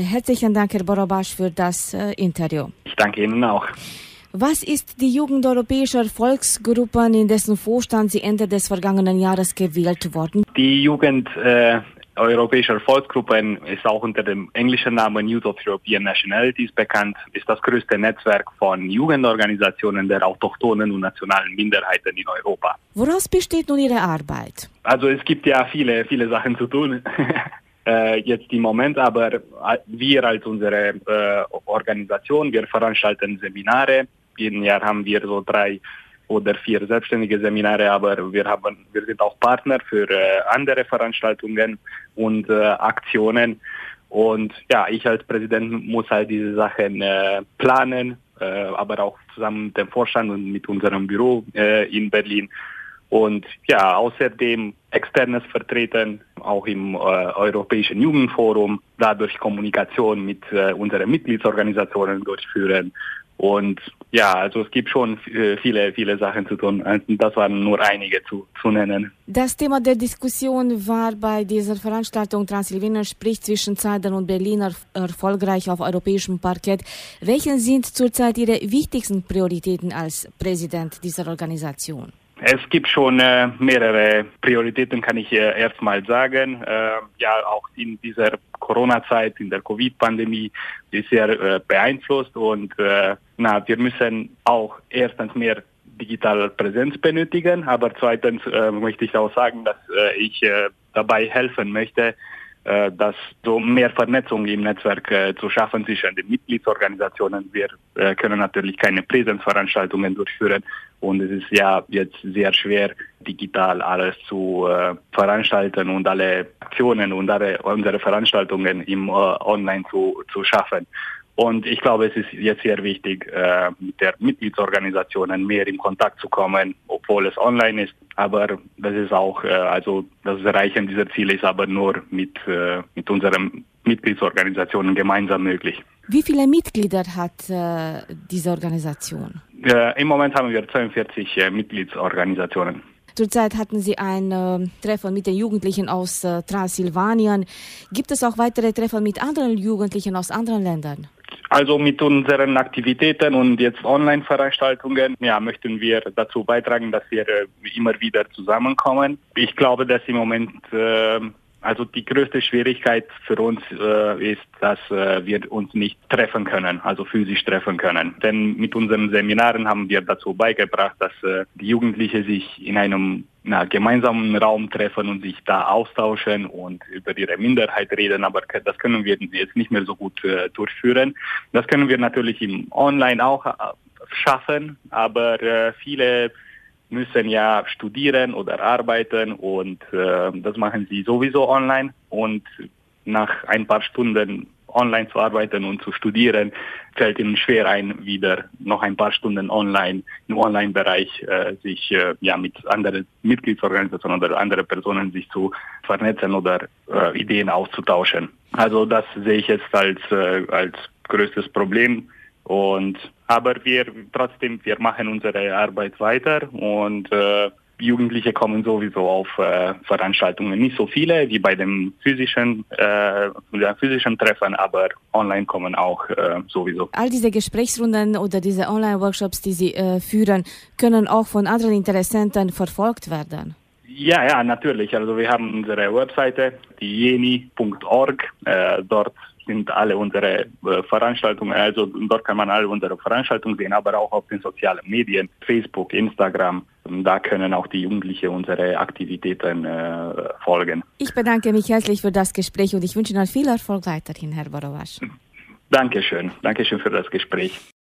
Herzlichen Dank, Herr Borobasch, für das äh, Interview. Ich danke Ihnen auch. Was ist die Jugend europäischer Volksgruppen, in dessen Vorstand Sie Ende des vergangenen Jahres gewählt wurden? Die Jugend äh, europäischer Volksgruppen ist auch unter dem englischen Namen Youth of European Nationalities bekannt, ist das größte Netzwerk von Jugendorganisationen der autochthonen und nationalen Minderheiten in Europa. Woraus besteht nun Ihre Arbeit? Also es gibt ja viele, viele Sachen zu tun. äh, jetzt im Moment, aber äh, wir als unsere äh, Organisation, wir veranstalten Seminare. Jeden Jahr haben wir so drei oder vier selbstständige Seminare, aber wir haben, wir sind auch Partner für äh, andere Veranstaltungen und äh, Aktionen. Und ja, ich als Präsident muss halt diese Sachen äh, planen, aber auch zusammen mit dem Vorstand und mit unserem Büro in Berlin. Und ja, außerdem externes Vertreten, auch im äh, Europäischen Jugendforum, dadurch Kommunikation mit äh, unseren Mitgliedsorganisationen durchführen und ja, also es gibt schon äh, viele, viele Sachen zu tun. Das waren nur einige zu, zu nennen. Das Thema der Diskussion war bei dieser Veranstaltung Transsilvanien spricht zwischen Zeitern und Berliner erfolgreich auf europäischem Parkett. Welche sind zurzeit Ihre wichtigsten Prioritäten als Präsident dieser Organisation? Es gibt schon äh, mehrere Prioritäten, kann ich äh, erstmal sagen. Äh, ja, auch in dieser Corona-Zeit, in der Covid-Pandemie, ist sehr äh, beeinflusst und äh, na, wir müssen auch erstens mehr digitale Präsenz benötigen, aber zweitens äh, möchte ich auch sagen, dass ich dabei helfen möchte, dass so mehr Vernetzung im Netzwerk äh, zu schaffen zwischen den Mitgliedsorganisationen. Wir äh, können natürlich keine Präsenzveranstaltungen durchführen und es ist ja jetzt sehr schwer, digital alles zu äh, veranstalten und alle Aktionen und alle unsere Veranstaltungen im äh, Online zu, zu schaffen. Und ich glaube, es ist jetzt sehr wichtig, äh, mit der Mitgliedsorganisationen mehr in Kontakt zu kommen, obwohl es online ist. Aber das ist auch, äh, also das Erreichen dieser Ziele ist aber nur mit, äh, mit unseren Mitgliedsorganisationen gemeinsam möglich. Wie viele Mitglieder hat äh, diese Organisation? Äh, Im Moment haben wir 42 äh, Mitgliedsorganisationen. Zurzeit hatten Sie ein äh, Treffen mit den Jugendlichen aus Transsilvanien. Gibt es auch weitere Treffen mit anderen Jugendlichen aus anderen Ländern? Also mit unseren Aktivitäten und jetzt Online-Veranstaltungen ja, möchten wir dazu beitragen, dass wir äh, immer wieder zusammenkommen. Ich glaube, dass im Moment äh, also die größte Schwierigkeit für uns äh, ist, dass äh, wir uns nicht treffen können, also physisch treffen können. Denn mit unseren Seminaren haben wir dazu beigebracht, dass äh, die Jugendlichen sich in einem na, gemeinsamen Raum treffen und sich da austauschen und über ihre Minderheit reden. Aber das können wir jetzt nicht mehr so gut äh, durchführen. Das können wir natürlich im Online auch äh, schaffen, aber äh, viele müssen ja studieren oder arbeiten und äh, das machen sie sowieso online und nach ein paar Stunden online zu arbeiten und zu studieren, fällt ihnen schwer ein, wieder noch ein paar Stunden online im Online-Bereich äh, sich äh, ja mit anderen Mitgliedsorganisationen oder anderen Personen sich zu vernetzen oder äh, Ideen auszutauschen. Also das sehe ich jetzt als äh, als größtes Problem und aber wir trotzdem, wir machen unsere Arbeit weiter und äh, Jugendliche kommen sowieso auf äh, Veranstaltungen. Nicht so viele wie bei dem physischen, äh, physischen Treffen, aber online kommen auch äh, sowieso. All diese Gesprächsrunden oder diese Online-Workshops, die Sie äh, führen, können auch von anderen Interessenten verfolgt werden. Ja, ja, natürlich. Also wir haben unsere Webseite, die jeni.org. Äh, dort sind alle unsere äh, Veranstaltungen, also dort kann man alle unsere Veranstaltungen sehen, aber auch auf den sozialen Medien, Facebook, Instagram. Da können auch die Jugendlichen unsere Aktivitäten äh, folgen. Ich bedanke mich herzlich für das Gespräch und ich wünsche Ihnen viel Erfolg weiterhin, Herr Borowasch. Dankeschön. Dankeschön für das Gespräch.